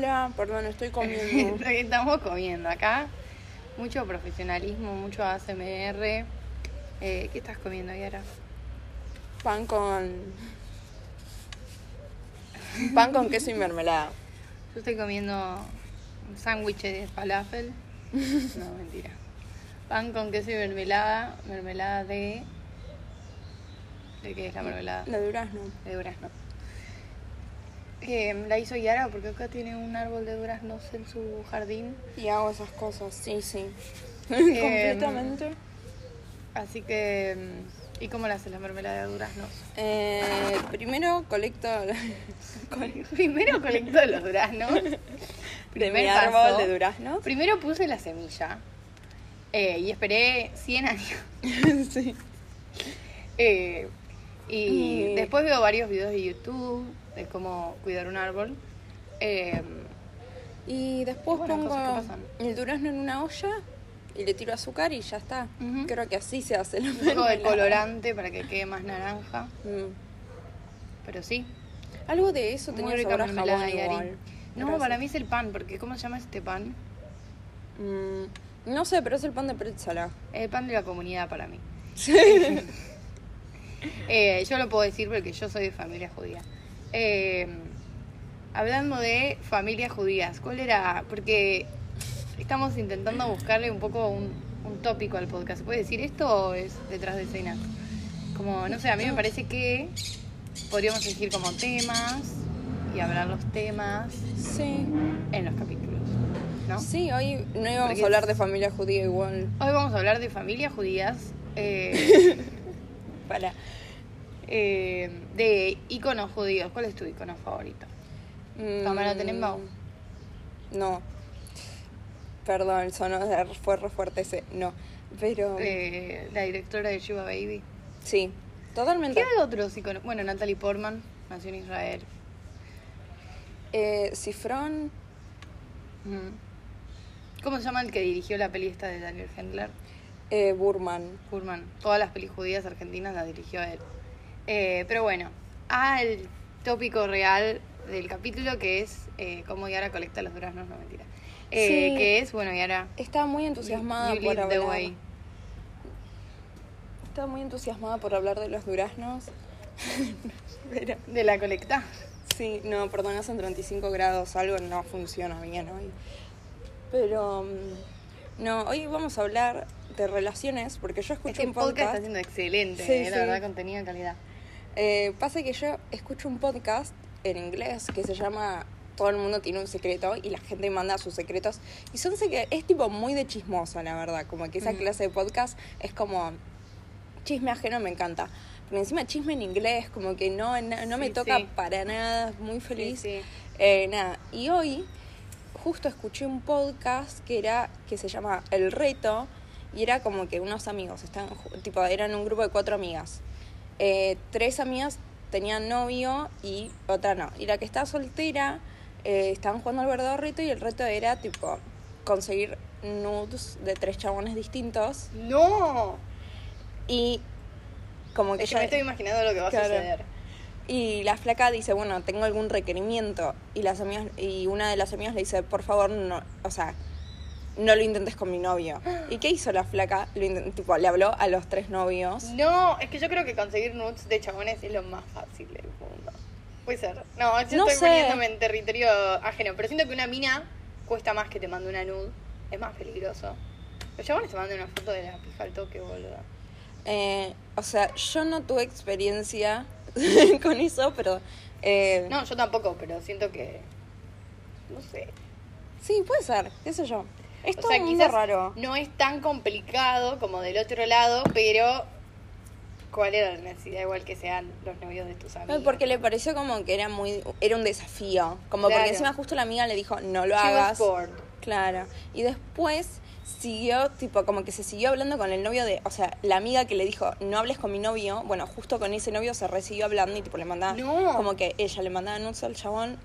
Hola, perdón, estoy comiendo. Estamos comiendo acá. Mucho profesionalismo, mucho ASMR. Eh, ¿Qué estás comiendo, Yara? Pan con. Pan con queso y mermelada. Yo estoy comiendo un sándwich de falafel. No, mentira. Pan con queso y mermelada. Mermelada de. ¿De qué es la mermelada? La durazno. De durazno. Que la hizo Yara porque acá tiene un árbol de duraznos en su jardín. Y hago esas cosas, sí, sí. Eh, Completamente. Así que. mm, ¿Y cómo la hace la mermelada de duraznos? Eh, primero colecto Primero colectó los duraznos. de Primer mi paso. árbol de durazno. Primero puse la semilla. eh, y esperé 100 años. sí. Eh, y Y- después veo varios videos de YouTube de cómo cuidar un árbol. Eh, Y después Bueno, pongo el durazno en una olla y le tiro azúcar y ya está. Creo que así se hace un poco de colorante para que quede más naranja. Mm. Pero sí. Algo de eso Muy tenía rica sabor a jabón y. No, Gracias. para mí es el pan, porque ¿cómo se llama este pan? Mm, no sé, pero es el pan de pretzela. El pan de la comunidad para mí. Eh, yo lo puedo decir porque yo soy de familia judía. Eh, hablando de familias judías, ¿cuál era? Porque estamos intentando buscarle un poco un, un tópico al podcast. ¿Se puede decir esto o es detrás de escena? Como, no sé, a mí me parece que podríamos elegir como temas y hablar los temas Sí. en los capítulos, ¿no? Sí, hoy no íbamos Porque- a hablar de familia judía igual. Hoy vamos a hablar de familias judías. eh, Para. Eh, de iconos judíos. ¿Cuál es tu icono favorito? Mm, Tamara Tenenbaum. No. Perdón, sonó fue re fuerte ese. No. Pero. Eh, la directora de Shiva Baby. sí, totalmente. ¿Qué hay otros iconos? Bueno, Natalie Portman, nació en Israel. Eh, Cifrón. ¿Cómo se llama el que dirigió la peli esta de Daniel Hendler? Eh, Burman. Kurman. Todas las pelis judías argentinas las dirigió él. Eh, pero bueno, al tópico real del capítulo que es eh, cómo Yara colecta los duraznos, no mentira. Eh, Sí. Que es, bueno, Yara. Estaba muy entusiasmada you por lead the hablar. way. Estaba muy entusiasmada por hablar de los duraznos. Pero. De la colecta. Sí, no, perdón, hacen 35 grados, algo no funciona bien hoy. Pero. mm, No, hoy vamos a hablar de relaciones, porque yo escucho Este un podcast podcast. está siendo excelente, Sí, eh, sí. la verdad, contenido de calidad. Eh, pasa que yo escucho un podcast en inglés que se llama Todo el mundo tiene un secreto y la gente manda sus secretos. Y son secre- es tipo muy de chismoso, la verdad. Como que esa Mm. clase de podcast es como chisme ajeno, me encanta. Pero encima chisme en inglés, como que no, no, no me Sí, toca sí. para nada, muy feliz. sí. Eh, nada, y hoy justo escuché un podcast que era que se llama El Reto y era como que unos amigos, ju- tipo, eran un grupo de cuatro amigas. Eh, tres amigas tenían novio y otra no. Y la que estaba soltera eh, estaban jugando al verdadero reto y el reto era tipo conseguir nudes de tres chabones distintos ¡No! y como que Es que ella- me estoy imaginando lo que va a suceder. y la flaca dice, bueno, tengo algún requerimiento. Y las amigas, y una de las amigas le dice, por favor, no, o sea, no lo intentes con mi novio. ¿Y qué hizo la flaca? Lo tipo, le habló a los tres novios. No, es que yo creo que conseguir nudes de chabones es lo más fácil del mundo. Puede ser. No, yo No estoy sé. poniéndome en territorio ajeno. Pero siento que una mina cuesta más que te mande una nude. Es más peligroso. Los chabones te mandan una foto de la pija al toque, boludo. Eh, o sea, yo no tuve experiencia con eso, pero... eh, No, yo tampoco, pero siento que. No sé. Sí, puede ser, qué sé yo. Es O sea, raro. no es tan complicado como del otro lado, pero. ¿Cuál era la necesidad igual que sean los novios de tus amigos? No, porque le pareció como que era muy era un desafío, como Claro. porque encima justo la amiga le dijo, "No lo She hagas." Claro. Y después siguió, tipo, como que se siguió hablando con el novio de, o sea, la amiga que le dijo, no hables con mi novio, bueno, justo con ese novio se recibió hablando y tipo le mandaba, No. como que ella le mandaba nudes al chabón,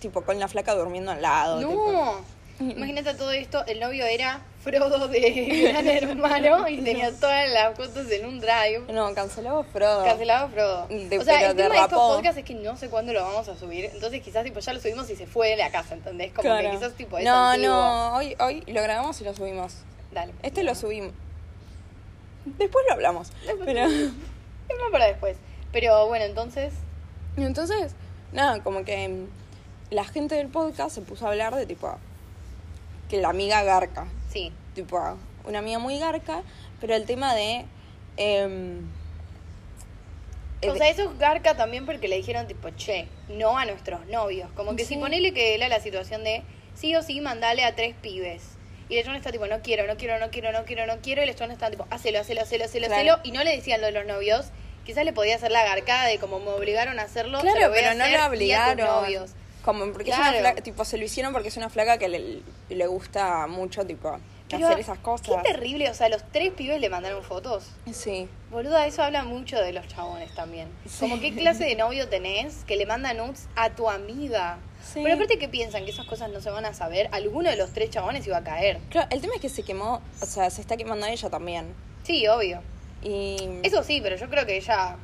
tipo con la flaca durmiendo al lado. tipo. Imagínate todo esto, el novio era Frodo de Gran Hermano y tenía todas las fotos en un drive. No, cancelado Frodo. Cancelado Frodo. De- o sea, el tema de estos podcasts es que no sé cuándo lo vamos a subir. Entonces quizás tipo ya lo subimos y se fue de la casa, ¿entendés? Como Claro. que quizás tipo es No, antiguo. no, hoy, hoy lo grabamos y lo subimos. Dale. Este lo subimos. Después lo hablamos. Pero. Es más para después. Pero bueno, entonces... Entonces, nada, como que mm, la gente del podcast se puso a hablar de tipo. Que la amiga garca. Sí. Tipo, una amiga muy garca. Pero el tema de. eh, O sea, eso es garca también porque le dijeron tipo, che, no a nuestros novios. Como que si ponele que era la situación de sí o sí mandale a tres pibes. Y el chabón está tipo, no quiero, no quiero, no quiero, no quiero, no quiero. Y el chabón está tipo, hacelo, hacelo, hacelo, hacelo, Claro. hacelo. Y no le decían lo de los novios. Quizás le podía hacer la garcada de como me obligaron a hacerlo. se Claro, lo voy a pero no lo y a tus obligaron. novios. Como porque es una flaca, tipo, se lo hicieron porque es una flaca que le, le gusta mucho, tipo, Pero, hacer esas cosas. Qué terrible, o sea, los tres pibes le mandaron fotos. Sí. Boluda, eso habla mucho de los chabones también. Sí. Como qué clase de novio tenés que le manda nudes a tu amiga. Sí. Pero aparte que piensan que esas cosas no se van a saber, alguno de los tres chabones iba a caer. Claro, el tema es que se quemó, o sea, se está quemando ella también. Sí, obvio. Y. Eso sí, pero yo creo que ella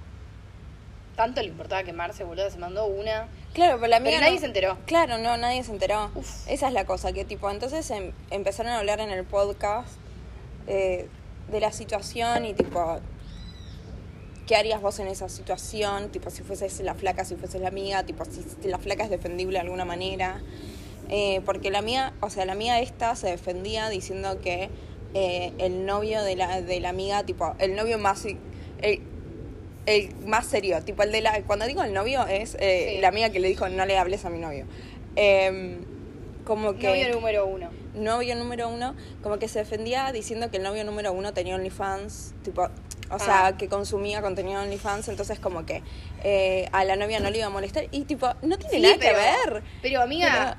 tanto le importaba quemarse, boluda, se mandó una. Claro, pero la amiga. Pero nadie no- se enteró. Claro, no, nadie se enteró. Uf. Esa es la cosa, que tipo, entonces em- empezaron a hablar en el podcast eh, de la situación y tipo. ¿Qué harías vos en esa situación? Tipo, si fueses la flaca, si fueses la amiga, tipo, si la flaca es defendible de alguna manera. Eh, porque la amiga, o sea, la amiga esta se defendía diciendo que eh, el novio de la, de la amiga, tipo, el novio más. El, el más serio, tipo, el de la. Cuando digo el novio, es eh, Sí. la amiga que le dijo no le hables a mi novio. Em, como que Novio número uno. novio número uno, como que se defendía diciendo que el novio número uno tenía OnlyFans, tipo, o sea, Ah. que consumía contenido de OnlyFans, entonces como que eh, a la novia no le iba a molestar y tipo, no tiene Sí, nada pero, que ver. Pero amiga,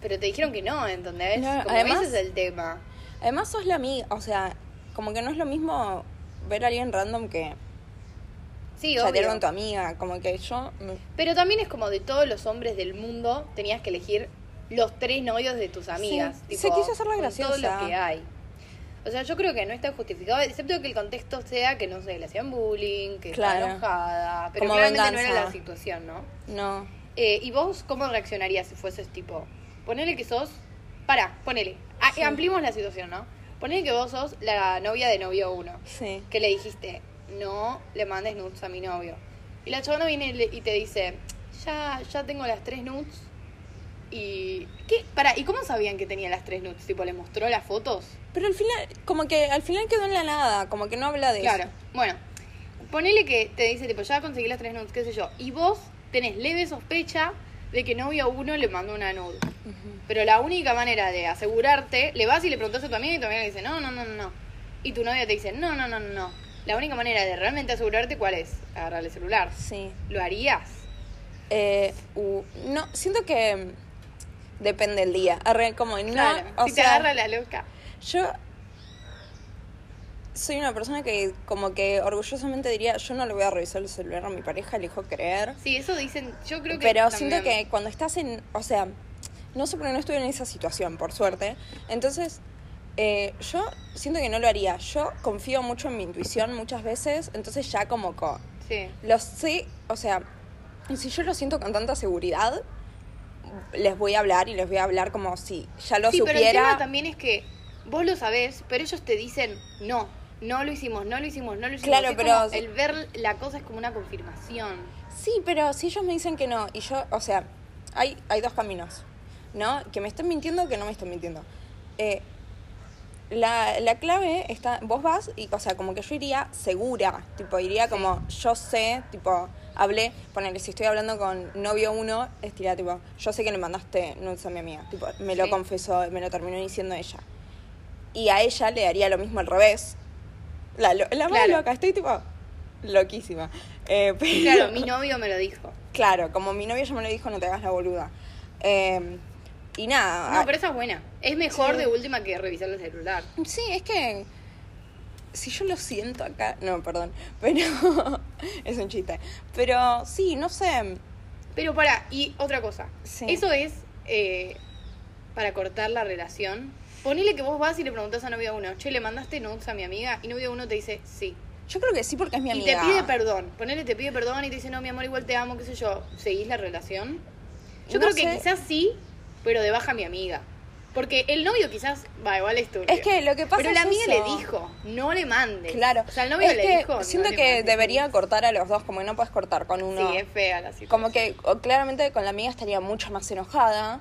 pero, te dijeron que no, ¿entendés? No, Como además- ese es el tema. Además sos la amiga, o sea, como que no es lo mismo ver a alguien random que Sí, chatear obvio. con tu amiga, como que yo... me- Pero también es como de todos los hombres del mundo, tenías que elegir los tres novios de tus amigas. Sí, tipo, se quiso hacer la graciosa. Todo lo que hay. O sea, yo creo que no está justificado, excepto que el contexto sea que, no sé, le hacían bullying, que Claro. está enojada. Pero Como claramente no era la situación, ¿no? No. Eh, ¿Y vos cómo reaccionarías si fueses tipo? Ponele que sos. Pará, ponele. Sí. La situación, ¿no? Ponele que vos sos la novia de novio uno. Sí. Que le dijiste, no le mandes nudes a mi novio. Y la chabona viene y te dice, ya, ya tengo las tres nudes. Y. ¿Qué? Pará, ¿y cómo sabían que tenía las tres nudes? Tipo, ¿les mostró las fotos? Pero al final, como que al final quedó en la nada, como que no habla de Claro. eso. Bueno, ponele que te dice, tipo, ya conseguí las tres nudes, qué sé yo. Y vos tenés leve sospecha de que novio uno le mandó una nude. Pero la única manera de asegurarte, le vas y le preguntas a tu amiga y tu amiga le dice, no, no, no, no, no. Y tu novia te dice, no, no, no, no, no. La única manera de realmente asegurarte, ¿cuál es? Agarrar el celular. Sí. ¿Lo harías? Eh, no, siento que mm, depende del día. Arre, como no, Claro, o si te agarra la loca. Yo soy una persona que como que orgullosamente diría, yo no le voy a revisar el celular a mi pareja, elijo creer. Sí, eso dicen, yo creo que... Pero también- siento que cuando estás en, o sea, no sé porque no estuve en esa situación, por suerte. Entonces, eh, yo siento que no lo haría. Yo confío mucho en mi intuición muchas veces, entonces ya como co Sí. lo sé, o sea, si yo lo siento con tanta seguridad, les voy a hablar y les voy a hablar como si ya lo sí, pero el supiera. tema también es que vos lo sabés, pero ellos te dicen, no, no lo hicimos, no lo hicimos, no lo hicimos. Claro, Es pero- El ver la cosa es como una confirmación. Sí, pero si ellos me dicen que no, y yo, o sea, hay, hay dos caminos, ¿no? Que me estén mintiendo o que no me estén mintiendo. Eh, la, la clave está, vos vas y, o sea, como que yo iría segura, tipo, iría Sí. como, yo sé, tipo, hablé, ponele, si estoy hablando con novio uno, estaría tipo, yo sé que le mandaste nudes a mi amiga, tipo, me lo Sí. confesó, me lo terminó diciendo ella. Y a ella le daría lo mismo al revés. La, la más Claro. loca, estoy tipo, loquísima. Eh, pero- Claro, mi novio me lo dijo. Claro, como mi novio ya me lo dijo, no te hagas la boluda. Eh, y nada. No, ah, pero esa es buena. Es mejor Sí. de última que revisar el celular. Sí, es que. Si yo lo siento acá. No, perdón. Pero. es un chiste. Pero sí, no sé. Pero para, y otra cosa. Sí. Eso es eh, para cortar la relación. Ponele que vos vas y le preguntás a novia uno, che, ¿le mandaste nudes a mi amiga? Y novia uno te dice, sí. Yo creo que sí porque es mi Y amiga. te pide perdón. Ponele, te pide perdón y te dice, no, mi amor, igual te amo, qué sé yo. ¿Seguís la relación? Yo No creo que quizás sí, pero de baja mi amiga. Porque el novio quizás, va, igual es turbio. Es que lo que pasa Pero es la amiga eso. le dijo, no le mandes. Claro. O sea, el novio es le que dijo. siento que mandes. debería cortar a los dos, como que no puedes cortar con uno. Sí, es fea la situación. Como que claramente con la amiga estaría mucho más enojada.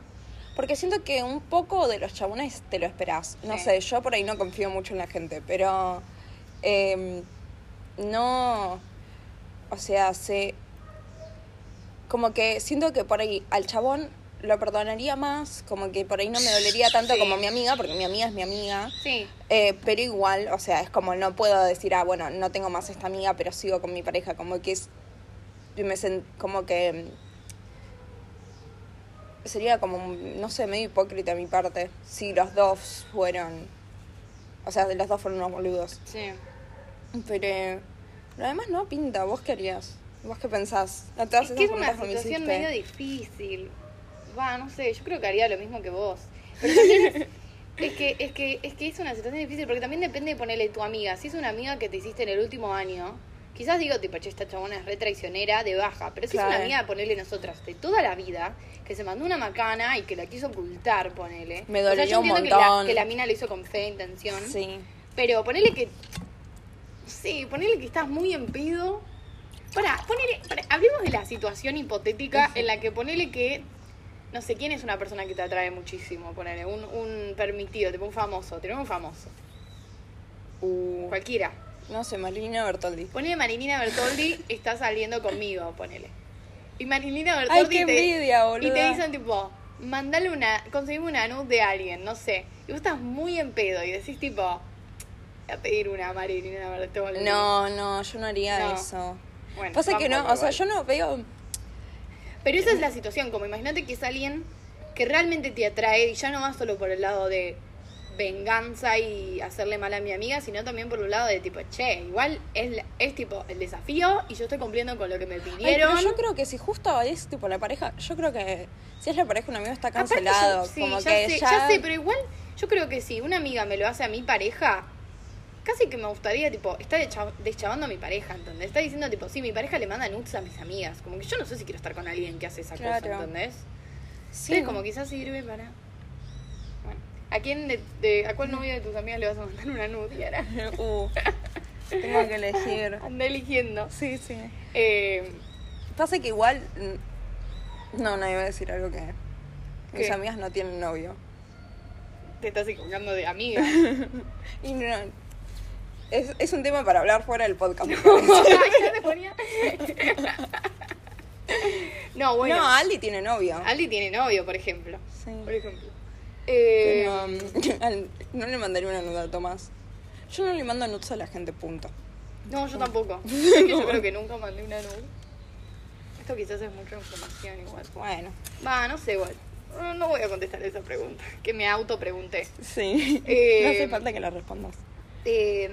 Porque siento que un poco de los chabones te lo esperás. No Sí. sé, yo por ahí no confío mucho en la gente, pero em, no. O sea, se. Como que siento que por ahí al chabón lo perdonaría más, como que por ahí no me dolería tanto Sí. como mi amiga, porque mi amiga es mi amiga. Sí, Eh, pero igual, o sea, es como no puedo decir, ah, bueno, no tengo más esta amiga, pero sigo con mi pareja, como que es. yo Me sen- como que. mm, Sería como, no sé, medio hipócrita a mi parte, si los dos fueron. O sea, los dos fueron unos boludos. sí. Pero. Lo demás no pinta, ¿vos qué harías? ¿Vos qué pensás? A todas Es que es una situación medio difícil. Va, no sé, yo creo que haría lo mismo que vos. Pero también es, es que, es que, es que es una situación difícil porque también depende de ponerle tu amiga. Si es una amiga que te hiciste en el último año, quizás digo, tipo, che, esta chabona es re traicionera de baja. Pero si es una amiga, ponerle nosotras de toda la vida, que se mandó una macana y que la quiso ocultar, ponele. Me O sea, yo un entiendo que la, montón. que la mina lo hizo con fe e intención. Sí. Pero ponele que. Sí, ponele que estás muy en pedo. Para, ponele. para, hablemos de la situación hipotética en la que ponele que. No sé quién es una persona que te atrae muchísimo. Ponele, un, un permitido, tipo un famoso. Tenemos un famoso. Uh, Cualquiera. no sé, Marilina Bertoldi. Ponele Marilina Bertoldi está saliendo conmigo, ponele. Y Marilina Ay, Bertoldi qué te, envidia, y te boluda. dicen tipo, mandale una, conseguime una nude de alguien, no sé. Y vos estás muy en pedo y decís tipo, voy a pedir una Marilina Bertoldi. No, no, yo no haría No. eso. Bueno, Pasa que no, o sea, yo no veo. Pero esa es la situación, como imagínate que es alguien que realmente te atrae y ya no va solo por el lado de venganza y hacerle mal a mi amiga, sino también por un lado de tipo, che, igual es, es tipo el desafío y yo estoy cumpliendo con lo que me Ay, pidieron. pero yo creo que si justo es tipo la pareja, yo creo que si es la pareja un amigo está cancelado. yo- sí, como ya que sé, ya. ya sé, pero igual yo creo que si una amiga me lo hace a mi pareja, casi que me gustaría, tipo, está descha- deschavando a mi pareja, ¿entendés? Está diciendo, tipo, sí, mi pareja le manda nudes a mis amigas. Como que yo no sé si quiero estar con alguien que hace esa cosa. ¿entendés? Sí, Sí, como quizás sirve para... Bueno, ¿a quién de, de- a cuál novia de tus amigas le vas a mandar una nude, Yara? Uh, tengo que elegir. Anda eligiendo. Sí, sí. Eh, Pasa que igual. mm, No, no iba a decir algo que. Mis ¿Qué? amigas no tienen novio. te estás equivocando de amiga. Y no. Es, es un tema para hablar fuera del podcast. no, bueno. No, Aldi tiene novio. Aldi tiene novio, por ejemplo. Sí. Por ejemplo. Eh, Pero, um, no le mandaría una nuda a Tomás. Yo no le mando nudes a la gente, punto. no, yo tampoco. Es que yo creo que nunca mandé una nude. Esto quizás es mucha información igual. Bueno, Va, no sé igual. No, no voy a contestar esa pregunta, que me auto pregunté. sí. Eh, no hace falta que la respondas. Eh,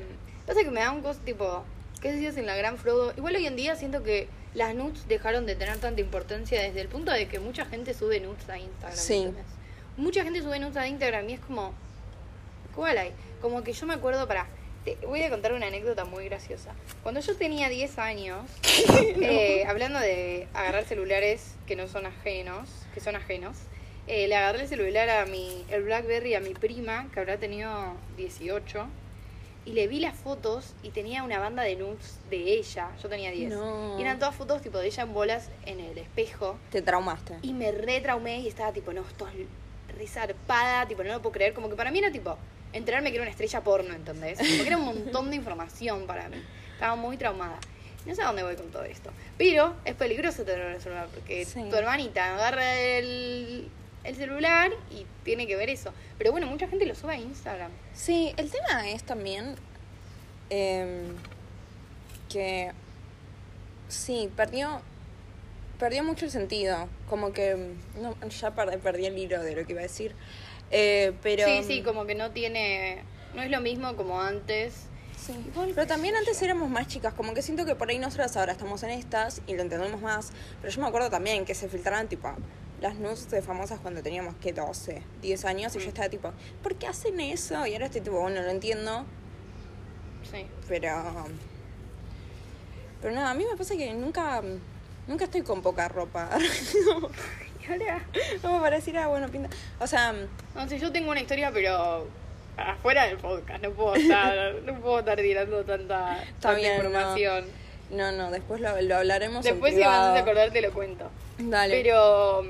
pasa que me da un costo tipo, ¿qué decías en la gran Frodo? Igual hoy en día siento que las nudes dejaron de tener tanta importancia desde el punto de que mucha gente sube nudes a Instagram. Sí. ¿entendés? Mucha gente sube nudes a Instagram y es como, ¿cuál hay? Como que yo me acuerdo para... Te voy a contar una anécdota muy graciosa. Cuando yo tenía 10 años, eh, hablando de agarrar celulares que no son ajenos, que son ajenos, eh, le agarré el celular a mi, el Blackberry a mi prima, que habrá tenido 18, y le vi las fotos y tenía una banda de nudes de ella, yo tenía 10. No. Y eran todas fotos tipo de ella en bolas en el espejo. Te traumaste. Y me retraumé y estaba tipo, no, esto es re zarpada, tipo, no lo puedo creer. Como que para mí era tipo, enterarme que era una estrella porno, ¿entendés? Como que era un montón de información para mí. Estaba muy traumada. No sé a dónde voy con todo esto. Pero es peligroso tener celular porque Sí. tu hermanita agarra el, el celular y tiene que ver eso. Pero bueno, mucha gente lo sube a Instagram. Sí, el tema es también em, que sí, perdió perdió mucho el sentido. Como que no, ya perdí, perdí el hilo de lo que iba a decir. Eh, pero sí, sí, como que no tiene... No es lo mismo como antes. Sí. Igual, Pero también antes éramos más chicas, como que siento que por ahí nosotras ahora estamos en estas y lo entendemos más, pero yo me acuerdo también que se filtraban tipo las news de famosas cuando teníamos, que 12, 10 años, y yo Mm. estaba tipo, ¿por qué hacen eso? Y ahora estoy tipo, bueno, lo entiendo, Sí. pero... Pero nada, a mí me pasa que nunca, nunca estoy con poca ropa. Y ahora. Como para decir, ah, bueno, pinta. O sea, No sé, yo tengo una historia, pero afuera del podcast. No puedo estar, no puedo estar tirando tanta, no. información. no, no, después lo, lo hablaremos en Después, si privado. haces acordar, te lo cuento. Dale. Pero.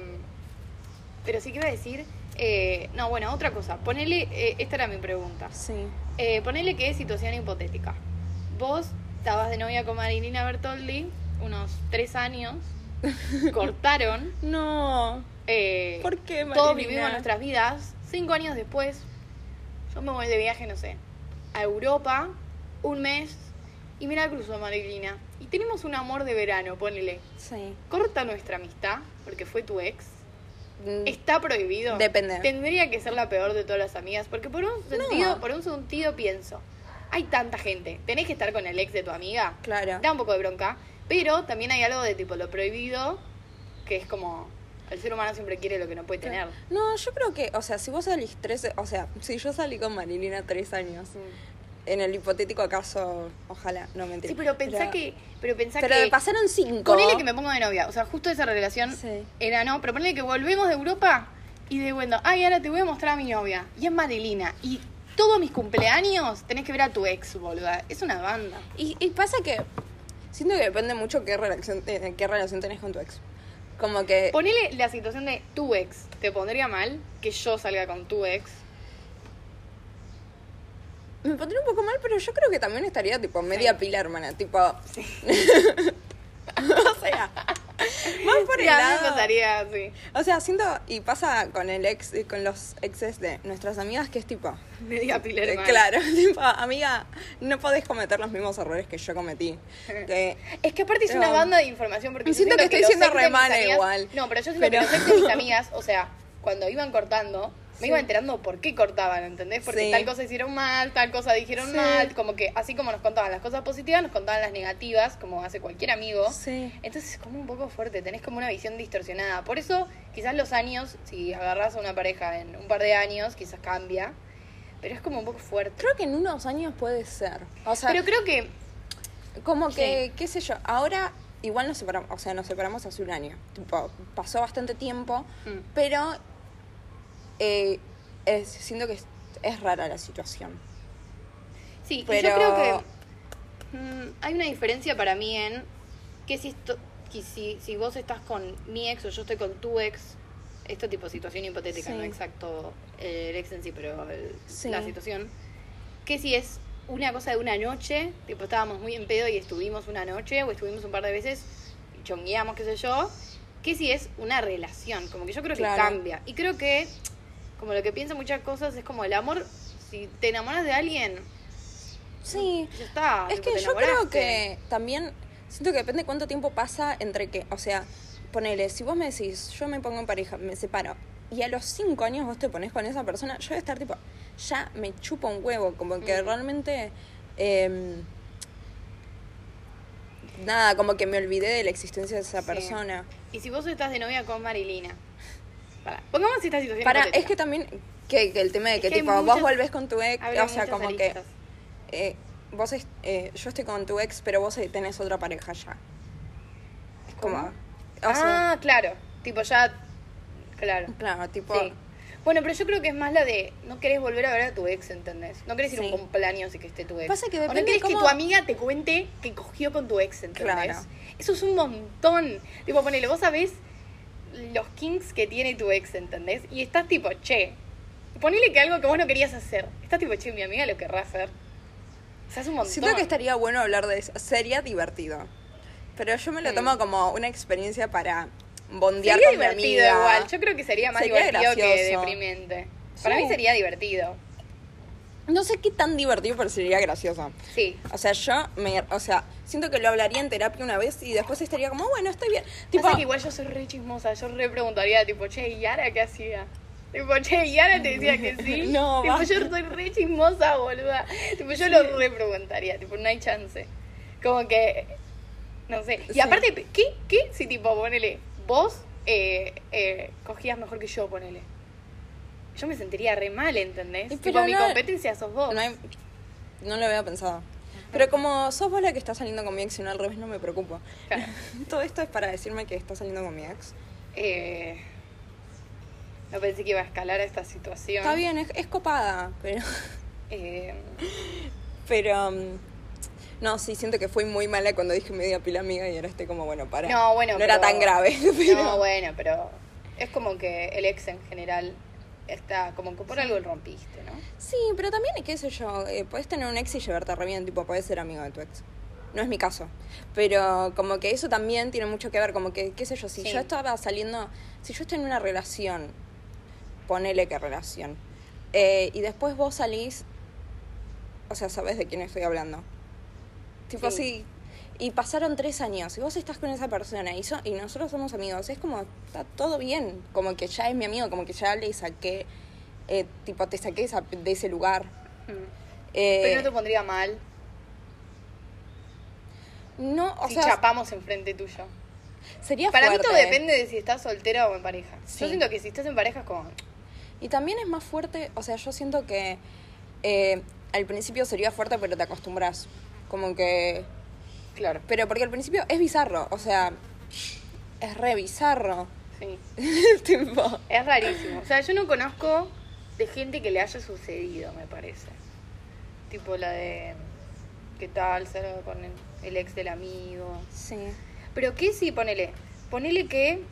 Pero sí que iba a decir. eh, no, bueno, otra cosa. Ponele. eh, esta era mi pregunta. Sí. Eh, ponele que es situación hipotética. Vos estabas de novia con Marilina Bertoldi, unos tres años. cortaron. No. ¿Por qué, Todos Marilina? vivimos nuestras vidas. Cinco años después, yo me voy de viaje, no sé, a Europa, un mes, y mira cruzo Marilina. Y tenemos un amor de verano, ponele. Sí. Corta nuestra amistad, porque fue tu ex. Mm, ¿Está prohibido? Depende. Tendría que ser la peor de todas las amigas, porque por un sentido, No. por un sentido pienso, hay tanta gente, tenés que estar con el ex de tu amiga, Claro. da un poco de bronca, pero también hay algo de tipo lo prohibido, que es como el ser humano siempre quiere lo que no puede tener. No, yo creo que, o sea, si vos salís tres, o sea, si yo salí con Marilina tres años, en el hipotético caso, ojalá, no mentira. Sí, pero pensá que, pero pensá Pero que pasaron cinco. ponele que me pongo de novia, o sea, justo esa relación Sí. era no, pero ponele que volvemos de Europa y de bueno, ay, ahora te voy a mostrar a mi novia y es Marilina y todos mis cumpleaños tenés que ver a tu ex, boluda. Es una banda. Y, y pasa que siento que depende mucho qué relación, te- qué relación tenés con tu ex. Como que... Ponele la situación de tu ex. ¿Te pondría mal que yo salga con tu ex? Me pondría un poco mal, pero yo creo que también estaría tipo media pila, hermana. Tipo. o sea. Más por el Sí, mí me lado. pasaría así. O sea, siento. Y pasa con el ex, con los exes de nuestras amigas, que es tipo. Media pila eh, hermana. claro, tipo, amiga, no podés cometer los mismos errores que yo cometí. Que- Es que aparte es una banda de información porque yo Siento que estoy los siendo ex de re mis mala amigas- igual. No, pero yo siento Pero- que los ex de mis amigas, o sea, cuando iban cortando, me Sí. iba enterando por qué cortaban, ¿entendés? Porque Sí. tal cosa hicieron mal, tal cosa dijeron Sí. mal, como que así como nos contaban las cosas positivas, nos contaban las negativas, como hace cualquier amigo. Sí. Entonces es como un poco fuerte, tenés como una visión distorsionada. Por eso, quizás los años, si agarras a una pareja en un par de años, quizás cambia. Pero es como un poco fuerte. Creo que en unos años puede ser. O sea, Pero creo que como que, qué sé yo, ahora igual nos separamos, o sea, nos separamos hace un año. Tipo, pasó bastante tiempo, Mm. pero eh, es- siento que es, es rara la situación. Sí, y Pero- yo creo que mm, hay una diferencia para mí en que si, esto- que si, si vos estás con mi ex o yo estoy con tu ex, esto tipo situación hipotética, Sí. no exacto el ex en sí, pero el- Sí. la situación, que si es una cosa de una noche, tipo estábamos muy en pedo y estuvimos una noche o estuvimos un par de veces y chongueamos, qué sé yo, que si es una relación, como que yo creo que Claro. cambia. Y creo que, como lo que pienso muchas cosas, es como el amor, si te enamoras de alguien, Sí, ya está. es que te yo creo que también siento que depende cuánto tiempo pasa entre que, o sea, ponele, si vos me decís, yo me pongo en pareja, me separo, y a los cinco años vos te pones con esa persona, yo voy a estar tipo, ya me chupa un huevo, como que Mm. realmente, em, nada, como que me olvidé de la existencia de esa Sí. persona. Y si vos estás de novia con Marilina. Para, pongamos esta situación. Para, es que también, que, que el tema de Es que, tipo, vos volvés con tu ex, o sea, como aristas. que eh, vos, est- eh, yo estoy con tu ex, pero vos tenés otra pareja ya. Es como, ¿Cómo? o sea, ah, claro. Tipo, ya. Claro. claro, tipo, Sí. Bueno, pero yo creo que es más la de no querés volver a ver a tu ex, ¿entendés? No querés ir a un cumpleaños y que esté tu ex. Pasa que o no querés que tu amiga te cuente que cogió con tu ex, ¿entendés? Claro. Eso es un montón. Tipo, ponele, vos sabés los kinks que tiene tu ex, ¿entendés? Y estás tipo, che, ponele que algo que vos no querías hacer. Estás tipo, che, mi amiga lo querrá hacer. O sea, es un montón. siento que estaría bueno hablar de eso. Sería divertido. Pero yo me lo tomo como una experiencia para bondear Sería con mi amiga. igual. Yo creo que sería más Sería divertido que deprimente. Para Sí. mí sería divertido. No sé qué tan divertido, pero sería gracioso. Sí. O sea, yo me, o sea, siento que lo hablaría en terapia una vez y después estaría como, bueno, estoy bien. Tipo, Pasa que igual yo soy re chismosa, yo re preguntaría, tipo, che, ¿y Yara qué hacía? Tipo, che, ¿y Yara te decía que sí? No, tipo, basta. yo soy re chismosa, boluda. Tipo, yo lo re preguntaría, tipo, no hay chance. Como que, no sé. Y Sí. aparte, ¿qué, qué si tipo, ponele, vos eh, eh, cogías mejor que yo, ponele. Yo me sentiría re mal, ¿entendés? Y Tipo, pero mi no- competencia sos vos. No, hay- no lo había pensado. Pero como sos vos la que está saliendo con mi ex y no al revés, no me preocupa. Claro. Todo esto es para decirme que está saliendo con mi ex. Eh, no pensé que iba a escalar esta situación. Está bien, es, es copada, pero... Eh, Pero... um, no, sí, siento que fui muy mala cuando dije media pila amiga y ahora estoy como, bueno, para. no, bueno. No era tan grave. pero- No, bueno, pero es como que el ex en general está como que por algo lo rompiste, ¿no? Sí, pero también, qué sé yo, eh, puedes tener un ex y llevarte re bien, tipo, puedes ser amigo de tu ex. No es mi caso. Pero como que eso también tiene mucho que ver, como que, qué sé yo, si Sí. yo estaba saliendo, si yo estoy en una relación, ponele que relación, eh, y después vos salís, o sea, sabes de quién estoy hablando. Tipo Sí. así, y pasaron tres años, y vos estás con esa persona, y, so- y nosotros somos amigos, es como, está todo bien, como que ya es mi amigo, como que ya le saqué, eh, tipo, te saqué esa- de ese lugar. Mm. Eh, Pero no te pondría mal no, o si sea, chapamos enfrente tuyo. sería Para fuerte. mí todo depende de si estás soltera o en pareja. Sí. Yo siento que si estás en pareja es como... Y también es más fuerte, o sea, yo siento que eh, al principio sería fuerte, pero te acostumbras. Como que. Claro. Pero porque al principio es bizarro, o sea, es re bizarro. Sí. tipo. Es rarísimo. O sea, yo no conozco de gente que le haya sucedido, me parece. Tipo la de... ¿Qué tal? Ser con el, el ex del amigo. Sí. Pero qué si, ponele, ponele que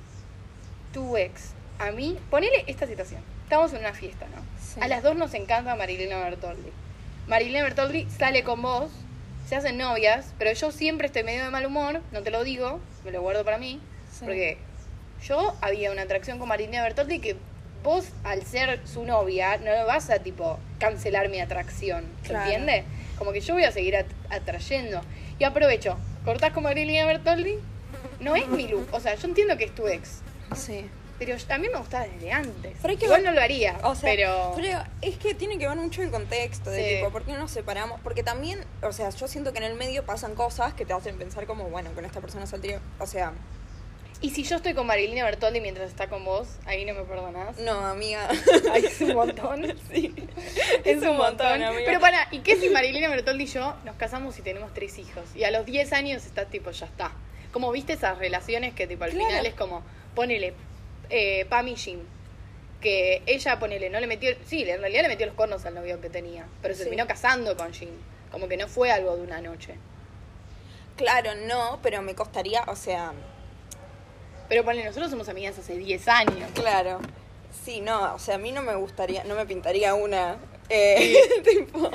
tu ex, a mí, ponele esta situación. Estamos en una fiesta, ¿no? Sí. A las dos nos encanta Marilena Bertoldi. Marilena Bertoldi sale con vos, se hacen novias, pero yo siempre estoy medio de mal humor, no te lo digo, me lo guardo para mí, Sí. porque yo había una atracción con Marilena Bertoldi que vos, al ser su novia, no vas a, tipo, cancelar mi atracción, ¿se Claro. entiende? Como que yo voy a seguir at- atrayendo. Y aprovecho, cortás con Marilena Bertoldi, no es mi look, o sea, yo entiendo que es tu ex, Sí. Pero a mí me gustaba desde antes. Pero Igual ver- no lo haría, O sea, pero... es que tiene que ver mucho el contexto de Sí. tipo, ¿por qué nos separamos? Porque también, o sea, yo siento que en el medio pasan cosas que te hacen pensar como, bueno, con esta persona saldría, o sea, Y si yo estoy con Marilina Bertoldi mientras está con vos, ahí no me perdonás. no, amiga. Ay, es un montón. sí. Es un montón. amiga. Pero para, ¿y qué si Marilina Bertoldi y yo nos casamos y tenemos tres hijos? Y a los 10 años está tipo, ya está. Como viste esas relaciones que tipo al Claro. final es como, ponele, eh, Pam y Jim. Que ella, ponele, no le metió, sí, en realidad le metió los cornos al novio que tenía, pero se Sí. terminó casando con Jim. Como que no fue algo de una noche. Claro, no, pero me costaría, o sea, Pero ponele, nosotros somos amigas hace 10 años. claro. Sí, no, o sea, a mí no me gustaría, no me pintaría una. Eh, tipo.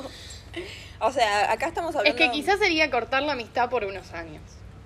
O sea, acá estamos Es hablando. que quizás sería cortar la amistad por unos años.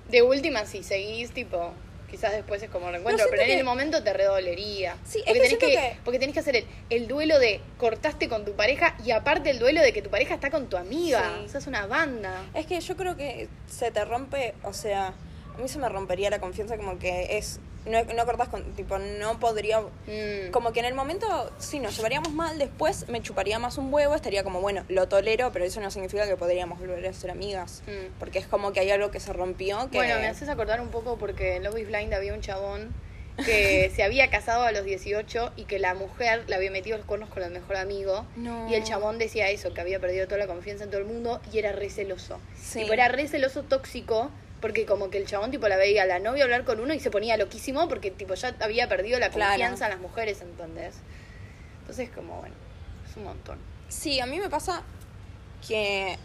De última, si seguís, tipo, quizás después es como reencuentro, Pero pero, en el momento te redolería. Sí, es porque, que tenés siento que, que- porque tenés que hacer el, el duelo de cortaste con tu pareja y aparte el duelo de que tu pareja está con tu amiga. Sí. O sea, es una banda. Es que yo creo que se te rompe, o sea, a mí se me rompería la confianza como que es. No, no cortas con. Tipo, no podría. Mm. Como que en el momento, sí, nos llevaríamos mal, después me chuparía más un huevo, estaría como, bueno, lo tolero, pero eso no significa que podríamos volver a ser amigas. Mm. Porque es como que hay algo que se rompió que. Bueno, me haces acordar un poco porque en Love is Blind había un chabón que se había casado a los 18 y que la mujer le había metido los cuernos con el mejor amigo. No. Y el chabón decía eso, que había perdido toda la confianza en todo el mundo y era re celoso. Sí. Tipo, era re celoso tóxico porque como que el chabón tipo la veía a la novia hablar con uno y se ponía loquísimo porque tipo ya había perdido la Claro. confianza en las mujeres, ¿entendés? Entonces como bueno, es un montón. Sí, a mí me pasa que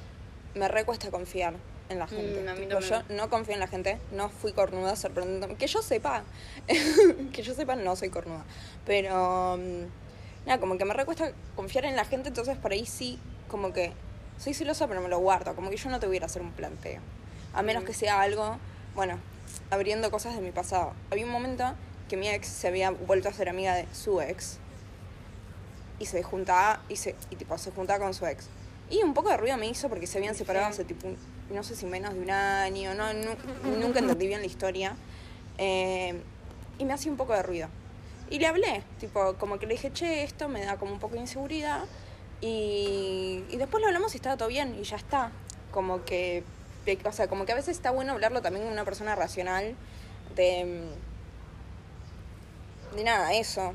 me recuesta confiar en la gente. Mm, Tipo, yo no confío en la gente, no fui cornuda sorprendiendo. Que yo sepa, que yo sepa, no soy cornuda. Pero, mm, nada, como que me recuesta confiar en la gente, entonces por ahí sí, como que soy celosa, pero me lo guardo. Como que yo no te voy a hacer un planteo. A menos que sea algo, bueno, abriendo cosas de mi pasado. Había un momento que mi ex se había vuelto a ser amiga de su ex y se juntaba y se y tipo se juntaba con su ex. Y un poco de ruido me hizo porque se habían separado hace tipo no sé si menos de un año no nu- nunca entendí bien la historia Eh, y me hacía un poco de ruido. Y le hablé tipo como que le dije che esto me da como un poco de inseguridad y, y después lo hablamos y estaba todo bien y ya está. Como que o sea como que a veces está bueno hablarlo también con una persona racional de de nada, eso.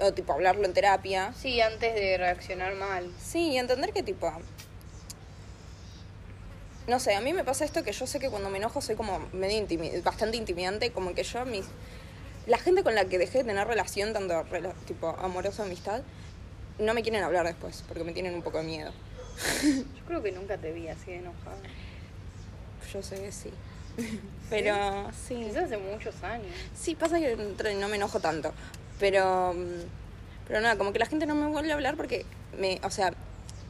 O tipo hablarlo en terapia. Sí, antes de reaccionar mal. Sí, y entender que tipo... No sé, a mí me pasa esto que yo sé que cuando me enojo soy como medio bastante intimidante, como que yo mis... La gente con la que dejé de tener relación, tanto rela- tipo amorosa amistad, no me quieren hablar después, porque me tienen un poco de miedo. Yo creo que nunca te vi así de enojada. Yo sé que sí. Pero sí. Quizás hace muchos años. Sí, pasa que no me enojo tanto. Pero. mm, Pero nada, como que la gente no me vuelve a hablar porque me. O sea,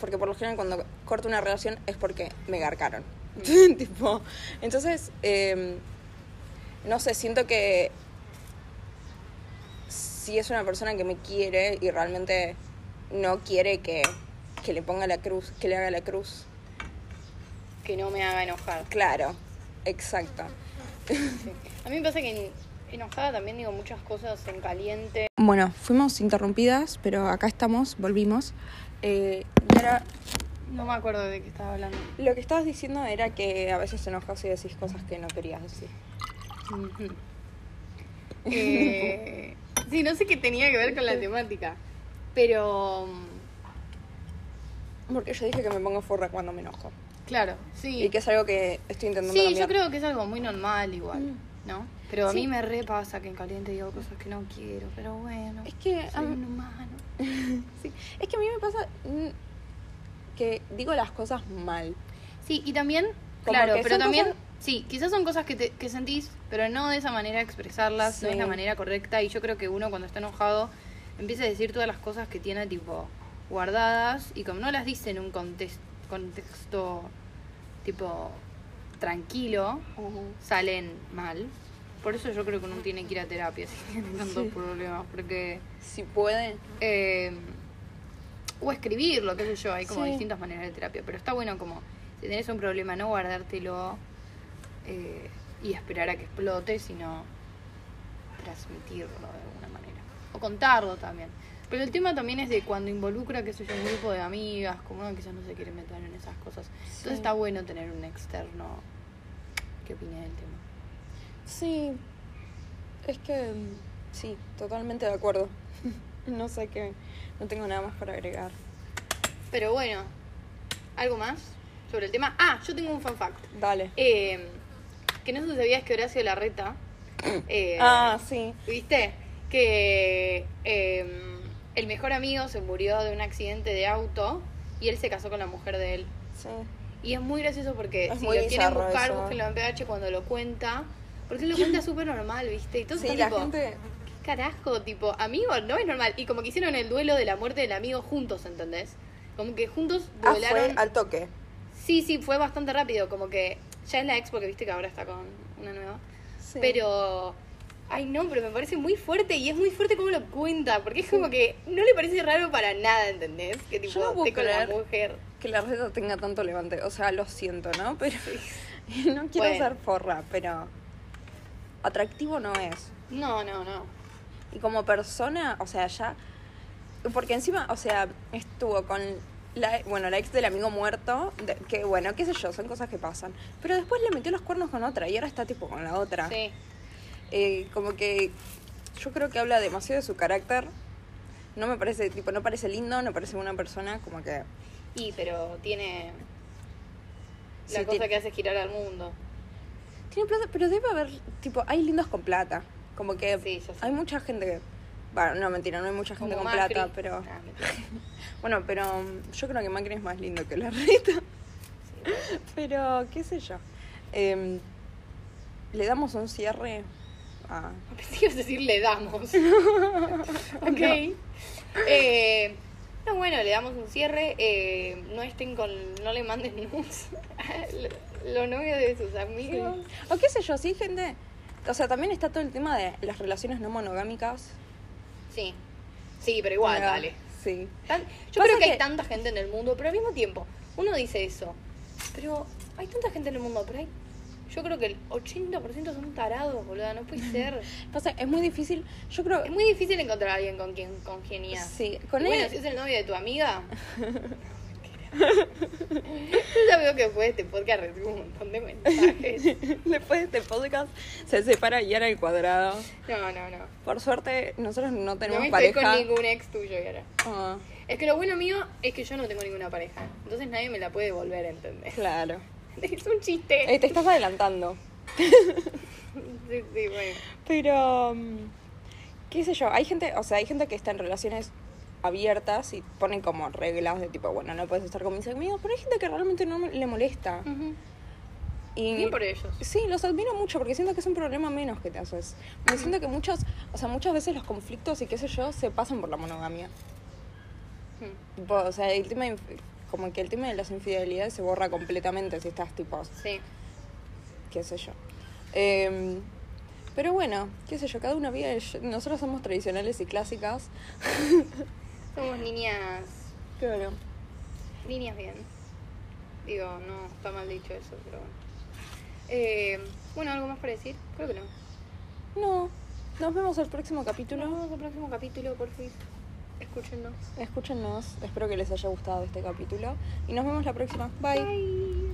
porque por lo general cuando corto una relación es porque me garcaron. tipo. Entonces, eh, no sé, siento que. Si es una persona que me quiere y realmente no quiere que, que le ponga la cruz, que le haga la cruz. Que no me haga enojar. Claro, exacto. Sí. A mí me pasa que en- enojada también digo muchas cosas en caliente. Bueno, fuimos interrumpidas, pero acá estamos, volvimos. Eh, y ahora, No me acuerdo de qué estaba hablando. lo que estabas diciendo era que a veces enojas y decís cosas que no querías decir. Eh, sí, no sé qué tenía que ver con la temática. Pero. mm, Porque yo dije que me pongo forra cuando me enojo. Claro, sí. Y que es algo que estoy intentando Sí, cambiar. yo creo que es algo muy normal igual, Mm. ¿no? Pero a Sí. mí me repasa que en caliente digo cosas que no quiero, pero bueno. Es que soy mí- un humano. sí, es que a mí me pasa mm, que digo las cosas mal. Sí, y también, Como claro, pero también, cosas- sí, quizás son cosas que, te- que sentís, pero no de esa manera expresarlas, no es la manera correcta. Y yo creo que uno cuando está enojado empieza a decir todas las cosas que tiene tipo guardadas y como no las dice en un context- contexto tipo tranquilo, salen mal. Por eso yo creo que uno tiene que ir a terapia si tiene tantos Sí. problemas, porque... Si pueden. eh, o escribirlo, qué sé yo, hay como Sí. distintas maneras de terapia, pero está bueno como si tenés un problema no guardártelo eh, y esperar a que explote, sino transmitirlo de alguna manera. O contarlo también. Pero el tema también es de cuando involucra, qué sé yo, un grupo de amigas, como uno quizás no se quiere meter en esas cosas. Entonces está bueno tener un externo que opine del tema. Sí. Es que mm, sí, totalmente de acuerdo. no sé qué. No tengo nada más para agregar. Pero bueno, ¿algo más sobre el tema? Ah, yo tengo un fun fact. Dale. Eh, que no sé si sabías que Horacio Larreta. eh, ah, sí. ¿Viste? Que eh, el mejor amigo se murió de un accidente de auto y él se casó con la mujer de él. Sí. Y es muy gracioso porque Es si lo quieren buscar, eso. búsquenlo en PH cuando lo cuenta. Porque él lo cuenta súper normal, ¿viste? Y todo Sí, la tipo, gente. ¿qué carajo? Tipo, amigo, no es normal. Y como que hicieron el duelo de la muerte del amigo juntos, ¿entendés? Como que juntos Ah, duelaron. fue al toque. Sí, sí, fue bastante rápido, como que ya es la ex porque viste que ahora está con una nueva. Sí. Pero, ay no, pero me parece muy fuerte y es muy fuerte como lo cuenta, porque es como que no le parece raro para nada, ¿entendés? Que tipo, Yo no puedo esté con la creer. mujer. Que la red tenga tanto levante. O sea, lo siento, ¿no? Pero. no quiero Bueno. ser forra, pero. Atractivo no es. No, no, no. Y como persona, o sea, ya. Porque encima, o sea, estuvo con la, bueno, la ex del amigo muerto, de- que bueno, qué sé yo, son cosas que pasan. Pero después le metió los cuernos con otra y ahora está tipo con la otra. Sí. Eh, como que yo creo que habla demasiado de su carácter. No me parece, tipo, no parece lindo, no parece una persona como que. Y, pero tiene la Sí, cosa ti- que hace girar al mundo. Tiene plata, pero debe haber, tipo, hay lindos con plata. Como que Sí, hay mucha gente que. Bueno, no, mentira, no hay mucha gente Como con Macri. plata, pero. Ah. Bueno, pero um, yo creo que Macri es más lindo que la reta. Sí, Pero, qué sé yo. Em, le damos un cierre a. Pensé que ibas a decir le damos. ok. Eh, no, bueno, le damos un cierre. Eh, no estén con. No le manden nudes los novios de sus amigos. O qué sé yo, sí, gente. O sea, también está todo el tema de las relaciones no monogámicas. Sí. Sí, pero igual, Pero, dale. Sí. Tan- yo creo que, que- hay tanta gente en el mundo, pero al mismo tiempo, uno dice eso. Pero hay tanta gente en el mundo, pero hay. Yo creo que el 80% son tarados, boludo. No puede ser. Pasa, es muy difícil. Yo creo. es muy difícil encontrar a alguien con quien congeniar. Sí, con Y bueno, él. si es el novio de tu amiga. Yo ya veo que después de este podcast recibo un montón de mensajes. Después de este podcast se separa Yara al cuadrado. No, no, no. Por suerte, nosotros no No tenemos me estoy pareja. con ningún ex tuyo, Yara. Ah, Es que lo bueno mío es que yo no tengo ninguna pareja. Entonces nadie me la puede volver a entender. claro. Es un chiste. Eh, te estás adelantando. Sí, sí, bueno. Pero, mm, qué sé yo, hay gente, o sea, hay gente que está en relaciones abiertas y ponen como reglas de tipo, bueno, no puedes estar con mis amigos, pero hay gente que realmente no le molesta. Y Bien por ellos. Sí, los admiro mucho porque siento que es un problema menos que te haces. Me siento que muchos, o sea, muchas veces los conflictos y qué sé yo se pasan por la monogamia. O sea, el tema de como que el tema de las infidelidades se borra completamente si estás tipo, Sí. qué sé yo. Em, pero bueno, qué sé yo, cada una vive, nosotros somos tradicionales y clásicas. Somos niñas. Claro. Niñas bien. Digo, no está mal dicho eso, pero bueno. Eh, bueno, ¿algo más para decir? Creo que no. No, nos vemos el próximo capítulo. Nos vemos el próximo capítulo, por fin. Escúchenos. Escúchenos, espero que les haya gustado este capítulo y nos vemos la próxima. Bye. Bye.